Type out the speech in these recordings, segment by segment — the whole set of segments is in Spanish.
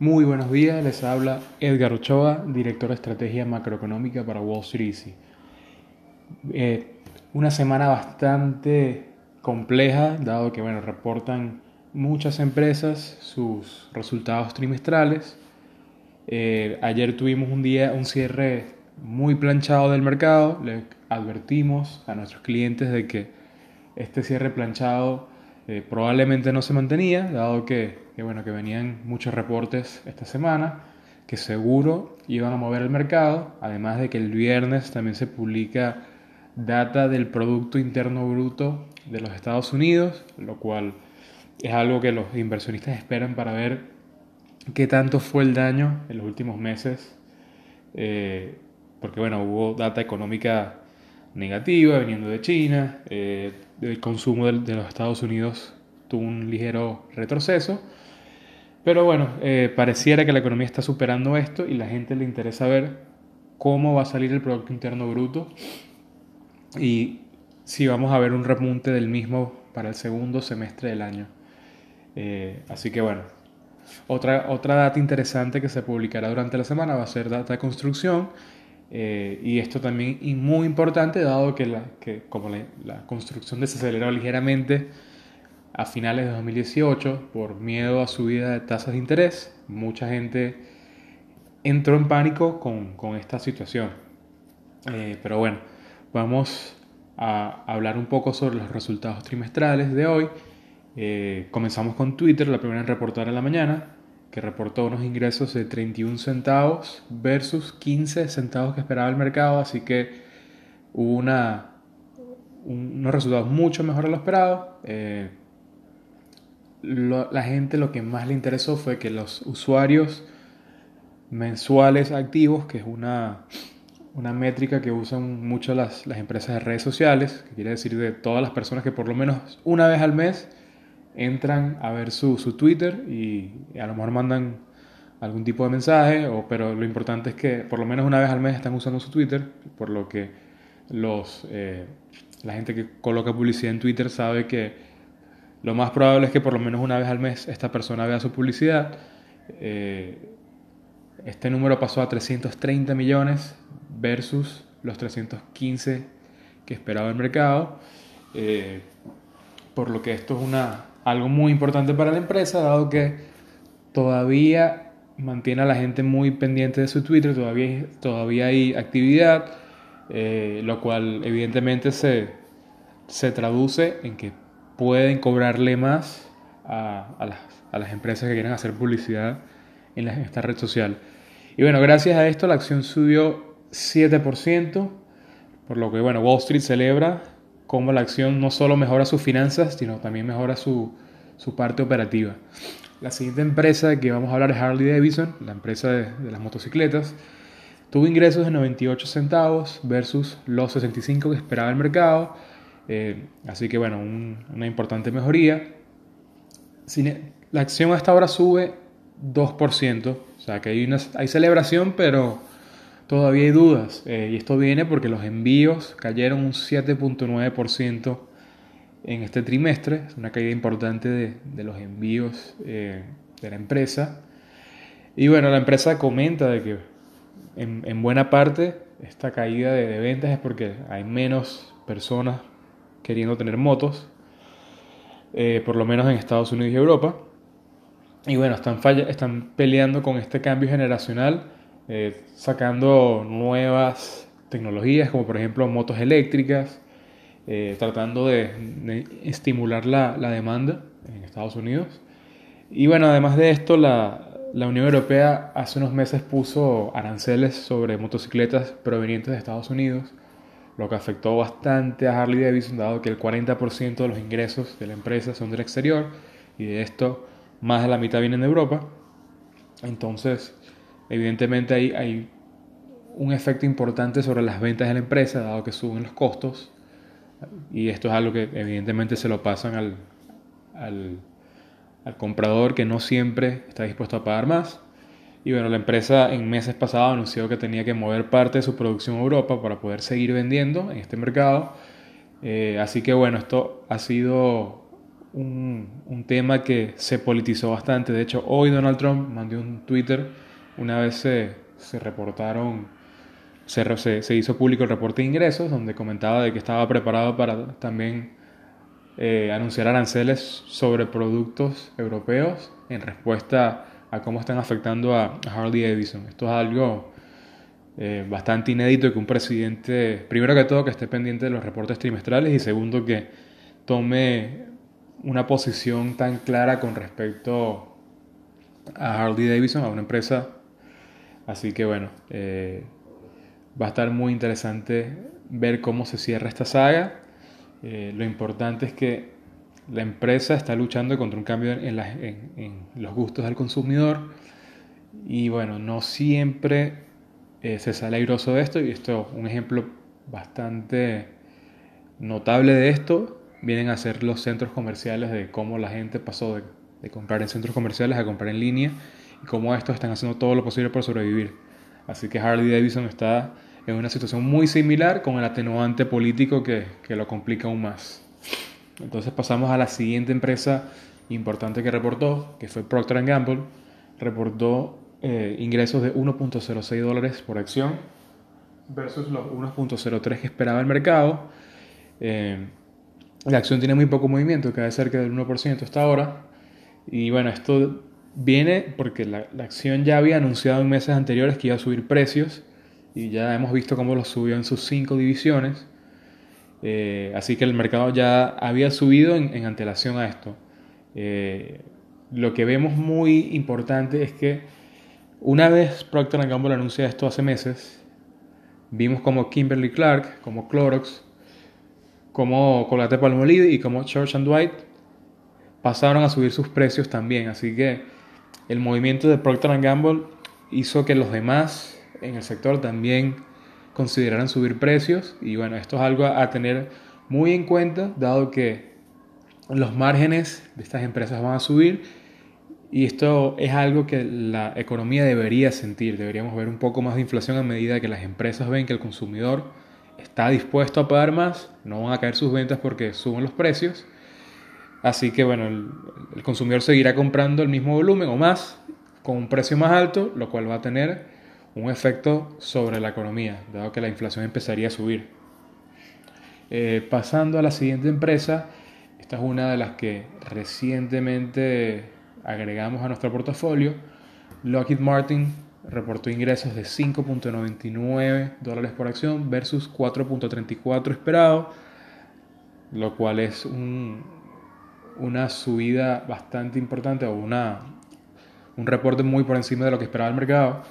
Muy buenos días, les habla Edgar Ochoa, director de estrategia macroeconómica para Wall Street Easy. Eh, una semana bastante compleja, dado que bueno, reportan muchas empresas sus resultados trimestrales. Eh, ayer tuvimos un día, un cierre muy planchado del mercado. Le advertimos a nuestros clientes de que este cierre planchado eh, probablemente no se mantenía, dado que, bueno, que venían muchos reportes esta semana que seguro iban a mover el mercado, además de que el viernes también se publica data del Producto Interno Bruto de los Estados Unidos, lo cual es algo que los inversionistas esperan para ver qué tanto fue el daño en los últimos meses, eh, porque bueno, hubo data económica negativa viniendo de China, eh, el consumo de, los Estados Unidos tuvo un ligero retroceso, pero bueno, eh, pareciera que la economía está superando esto y la gente le interesa ver cómo va a salir el Producto Interno Bruto y si vamos a ver un repunte del mismo para el segundo semestre del año. Eh, así que bueno, otra, otra data interesante que se publicará durante la semana va a ser data de construcción eh, y esto también es muy importante, dado que, la, que como la, la, construcción desaceleró ligeramente a finales de 2018 por miedo a subida de tasas de interés, mucha gente entró en pánico con, con esta situación. Eh, pero bueno, vamos a hablar un poco sobre los resultados trimestrales de hoy. Eh, comenzamos con Twitter, la primera en reportar en la mañana que reportó unos ingresos de 31 centavos versus 15 centavos que esperaba el mercado, así que hubo una, unos resultados mucho mejores de lo esperado. Eh, la gente lo que más le interesó fue que los usuarios mensuales activos, que es una, una métrica que usan mucho las, las empresas de redes sociales, que quiere decir de todas las personas que por lo menos una vez al mes entran a ver su, su Twitter y, a lo mejor mandan algún tipo de mensaje, o, pero lo importante es que por lo menos una vez al mes están usando su Twitter, por lo que los, eh, la gente que coloca publicidad en Twitter sabe que lo más probable es que por lo menos una vez al mes esta persona vea su publicidad. Eh, este número pasó a 330 millones versus los 315 que esperaba el mercado, eh, por lo que esto es una, algo muy importante para la empresa, dado que todavía mantiene a la gente muy pendiente de su Twitter, todavía, todavía hay actividad, eh, lo cual evidentemente se, se, traduce en que pueden cobrarle más a, a, las, a las, empresas que quieren hacer publicidad en, la, esta red social. Y bueno, gracias a esto la acción subió 7%, por lo que bueno, Wall Street celebra cómo la acción no solo mejora sus finanzas, sino también mejora su, su parte operativa. La siguiente empresa que vamos a hablar es Harley Davidson, la empresa de, las motocicletas. Tuvo ingresos de 98 centavos versus los 65 que esperaba el mercado. Eh, así que bueno, un, una importante mejoría. La acción hasta ahora sube 2%. O sea que hay, una, hay celebración, pero todavía hay dudas. Eh, y esto viene porque los envíos cayeron un 7.9% en este trimestre. Es una caída importante de, los envíos eh, de la empresa. Y bueno, la empresa comenta de que en, en buena parte esta caída de, de, ventas es porque hay menos personas queriendo tener motos, eh, por lo menos en Estados Unidos y Europa. Y bueno, están, falla, están peleando con este cambio generacional eh, sacando nuevas tecnologías como por ejemplo motos eléctricas, eh, tratando de, de estimular la, la, demanda en Estados Unidos. Y bueno, además de esto, la, la Unión Europea hace unos meses puso aranceles sobre motocicletas provenientes de Estados Unidos, lo que afectó bastante a Harley Davidson, dado que el 40% de los ingresos de la empresa son del exterior y de esto más de la mitad vienen de Europa. Entonces, Evidentemente hay, hay un efecto importante sobre las ventas de la empresa, dado que suben los costos. Y esto es algo que evidentemente se lo pasan al, al, al comprador que no siempre está dispuesto a pagar más. Y bueno, la empresa en meses pasados anunció que tenía que mover parte de su producción a Europa para poder seguir vendiendo en este mercado. Eh, así que bueno, esto ha sido un, un, tema que se politizó bastante. De hecho, hoy Donald Trump mandó un Twitter, una vez se, se reportaron, se, hizo público el reporte de ingresos, donde comentaba de que estaba preparado para también eh, anunciar aranceles sobre productos europeos en respuesta a cómo están afectando a, Harley Davidson. Esto es algo eh, bastante inédito que un presidente, primero que todo, que esté pendiente de los reportes trimestrales y segundo, que tome una posición tan clara con respecto a Harley Davidson, a una empresa. Así que bueno, eh, va a estar muy interesante ver cómo se cierra esta saga. Eh, lo importante es que la empresa está luchando contra un cambio en, los gustos del consumidor. Y bueno, no siempre eh, se sale airoso de esto. Y esto un ejemplo bastante notable de esto. Vienen a ser los centros comerciales de cómo la gente pasó de, comprar en centros comerciales a comprar en línea y cómo estos están haciendo todo lo posible por sobrevivir. Así que Harley Davidson está en una situación muy similar con el atenuante político que, que lo complica aún más. Entonces pasamos a la siguiente empresa importante que reportó, que fue Procter Gamble. Reportó eh, ingresos de 1.06 dólares por acción versus los 1.03 que esperaba el mercado. Eh, la acción tiene muy poco movimiento, cae cerca del 1% hasta ahora. Y bueno, esto viene porque la, la, acción ya había anunciado en meses anteriores que iba a subir precios y ya hemos visto cómo lo subió en sus cinco divisiones. Eh, así que el mercado ya había subido en, antelación a esto. Eh, lo que vemos muy importante es que una vez Procter Gamble anuncia esto hace meses, vimos como Kimberly Clark, como Clorox, como Colgate Palmolive y como Church and Dwight pasaron a subir sus precios también. Así que el movimiento de Procter Gamble hizo que los demás en el sector también consideraran subir precios. Y bueno, esto es algo a tener muy en cuenta dado que los márgenes de estas empresas van a subir. Y esto es algo que la economía debería sentir, deberíamos ver un poco más de inflación a medida que las empresas ven que el consumidor está dispuesto a pagar más, no van a caer sus ventas porque suben los precios, así que bueno, el, consumidor seguirá comprando el mismo volumen o más con un precio más alto, lo cual va a tener un efecto sobre la economía, dado que la inflación empezaría a subir. Eh, pasando a la siguiente empresa, esta es una de las que recientemente agregamos a nuestro portafolio. Lockheed Martin reportó ingresos de 5.99 dólares por acción versus 4.34 esperado, lo cual es una subida bastante importante o una, un reporte muy por encima de lo que esperaba el mercado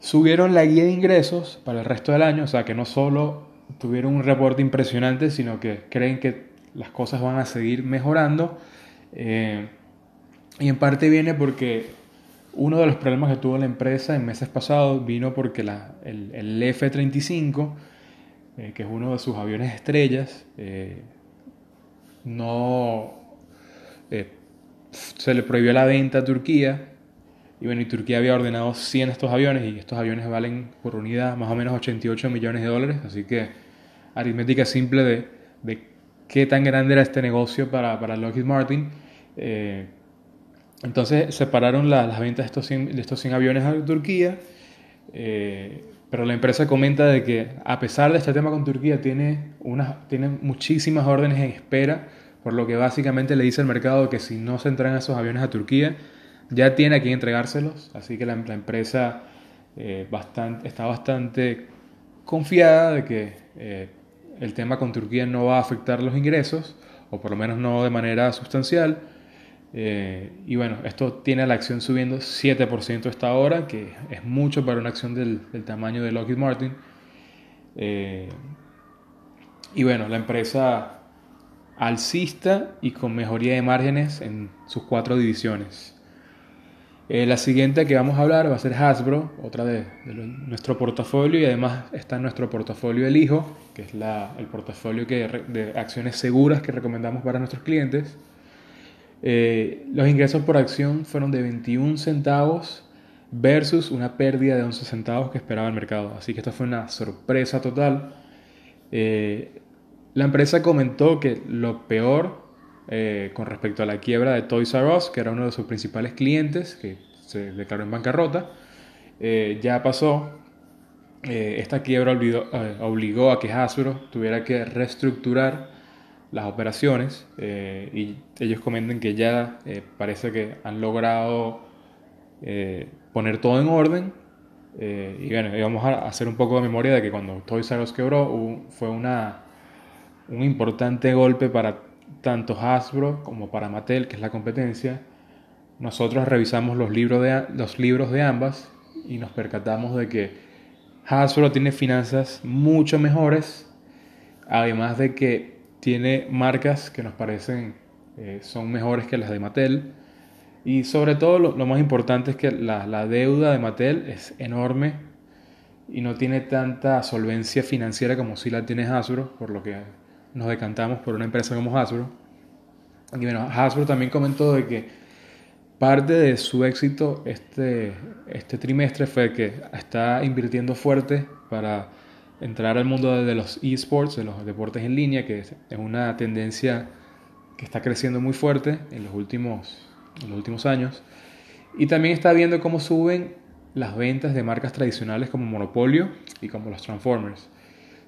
subieron la guía de ingresos para el resto del año, o sea que no solo tuvieron un reporte impresionante, sino que creen que las cosas van a seguir mejorando. Eh, y en parte viene porque uno de los problemas que tuvo la empresa en meses pasados vino porque la, el, F-35, eh, que es uno de sus aviones estrellas, eh, no se le prohibió la venta a Turquía y bueno, y Turquía había ordenado 100 de estos aviones y estos aviones valen por unidad más o menos 88 millones de dólares. Así que aritmética simple de, de qué tan grande era este negocio para, para Lockheed Martin. Eh, entonces separaron las ventas de estos 100, de estos 100 aviones a Turquía. Eh, pero la empresa comenta de que a pesar de este tema con Turquía tiene, unas, tiene muchísimas órdenes en espera, por lo que básicamente le dice al mercado que si no se entregan esos aviones a Turquía, ya tiene a entregárselos, así que la, empresa eh, está bastante confiada de que eh, el tema con Turquía no va a afectar los ingresos, o por lo menos no de manera sustancial. Eh, y bueno, esto tiene la acción subiendo 7% hasta ahora, que es mucho para una acción del tamaño de Lockheed Martin. y bueno, la empresa alcista y con mejoría de márgenes en sus cuatro divisiones. Eh, la siguiente que vamos a hablar va a ser Hasbro, otra de, nuestro portafolio y además está en nuestro portafolio El Hijo, que es el portafolio que, de acciones seguras que recomendamos para nuestros clientes. Eh, los ingresos por acción fueron de 21 centavos versus una pérdida de 11 centavos que esperaba el mercado. Así que esto fue una sorpresa total. Eh, la empresa comentó que lo peor eh, con respecto a la quiebra de Toys R Us, que era uno de sus principales clientes, que se declaró en bancarrota. Eh, ya pasó. Eh, esta quiebra obligó a que Hasbro tuviera que reestructurar las operaciones y ellos comentan que ya parece que han logrado poner todo en orden y bueno, vamos a hacer un poco de memoria de que cuando Toys R Us quebró fue una, un importante golpe para tanto Hasbro como para Mattel, que es la competencia, nosotros revisamos los libros de, los libros de ambas y nos percatamos de que Hasbro tiene finanzas mucho mejores, además de que tiene marcas que nos parecen eh, son mejores que las de Mattel. Y sobre todo lo, más importante es que la, la, deuda de Mattel es enorme y no tiene tanta solvencia financiera como si la tiene Hasbro, por lo que nos decantamos por una empresa como Hasbro. Y bueno, Hasbro también comentó de que parte de su éxito este, este trimestre fue que está invirtiendo fuerte para entrar al mundo de los esports, de los deportes en línea, que es una tendencia que está creciendo muy fuerte en los últimos, en los últimos años. Y también está viendo cómo suben las ventas de marcas tradicionales como Monopolio y como los Transformers.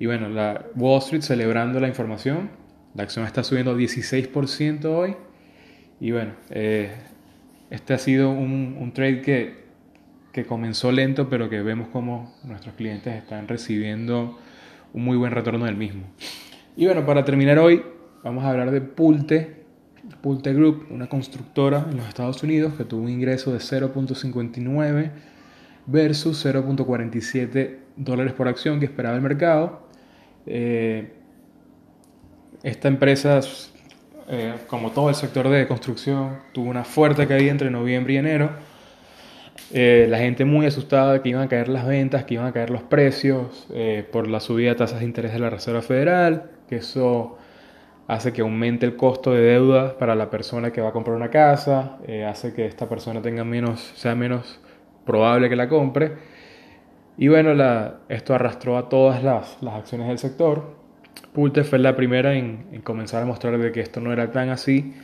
Y bueno, la Wall Street celebrando la información. La acción está subiendo 16% hoy. Y bueno, eh, este ha sido un, un trade que, que, comenzó lento, pero que vemos como nuestros clientes están recibiendo un muy buen retorno del mismo. Y bueno, para terminar hoy, vamos a hablar de Pulte. Pulte Group, una constructora en los Estados Unidos que tuvo un ingreso de 0.59 versus 0.47 dólares por acción que esperaba el mercado. Eh, esta empresa, eh, como todo el sector de construcción, tuvo una fuerte caída entre noviembre y enero. Eh, la gente muy asustada de que iban a caer las ventas, que iban a caer los precios por la subida de tasas de interés de la Reserva Federal, que eso hace que aumente el costo de deuda para la persona que va a comprar una casa, hace que esta persona tenga menos, sea menos probable que la compre y bueno, esto arrastró a todas las, acciones del sector. Pulte fue la primera en, comenzar a mostrar de que esto no era tan así.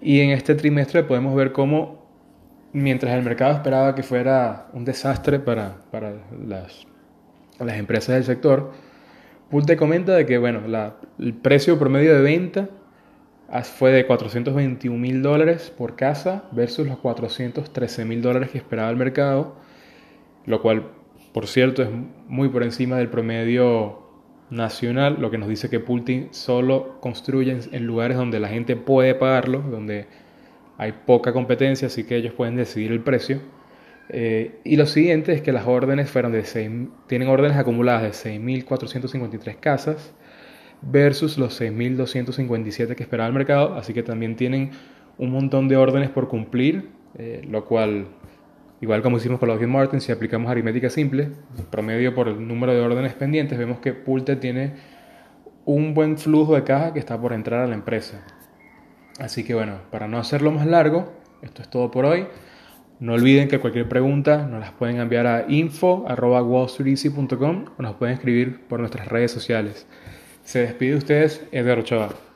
Y en este trimestre podemos ver cómo, mientras el mercado esperaba que fuera un desastre para, las, las empresas del sector, Pulte comenta de que bueno, el precio promedio de venta fue de 421 mil dólares por casa versus los 413 mil dólares que esperaba el mercado, lo cual por cierto, es muy por encima del promedio nacional, lo que nos dice que Pulting solo construye en lugares donde la gente puede pagarlo, donde hay poca competencia, así que ellos pueden decidir el precio. Eh, y lo siguiente es que las órdenes fueron de 6, tienen órdenes acumuladas de 6.453 casas versus los 6.257 que esperaba el mercado, así que también tienen un montón de órdenes por cumplir, eh, lo cual Igual como hicimos con los Martin, si aplicamos aritmética simple, promedio por el número de órdenes pendientes, vemos que Pulte tiene un buen flujo de caja que está por entrar a la empresa. Así que bueno, para no hacerlo más largo, esto es todo por hoy. No olviden que cualquier pregunta nos las pueden enviar a info.wallstreeteasy.com o nos pueden escribir por nuestras redes sociales. Se despide de ustedes Edgar Ochoa.